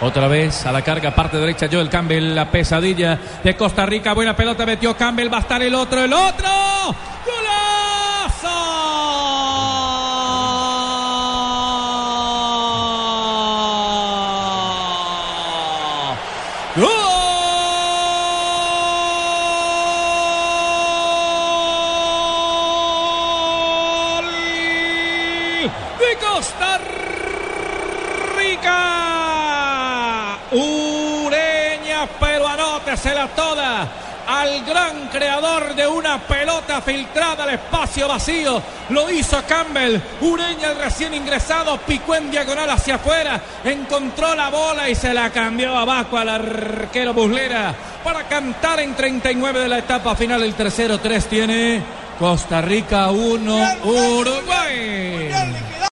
Otra vez a la carga, parte derecha, Joel Campbell, la pesadilla de Costa Rica. Buena pelota, metió Campbell, va a estar el otro, el otro. de Costa Rica. Ureña, pero anótesela toda al gran creador de una pelota filtrada al espacio vacío. Lo hizo Campbell. Ureña, el recién ingresado, picó en diagonal hacia afuera. Encontró la bola y se la cambió abajo al arquero Buslera para cantar en 39 de la etapa final. El tercero 3 tiene Costa Rica 1, Uruguay.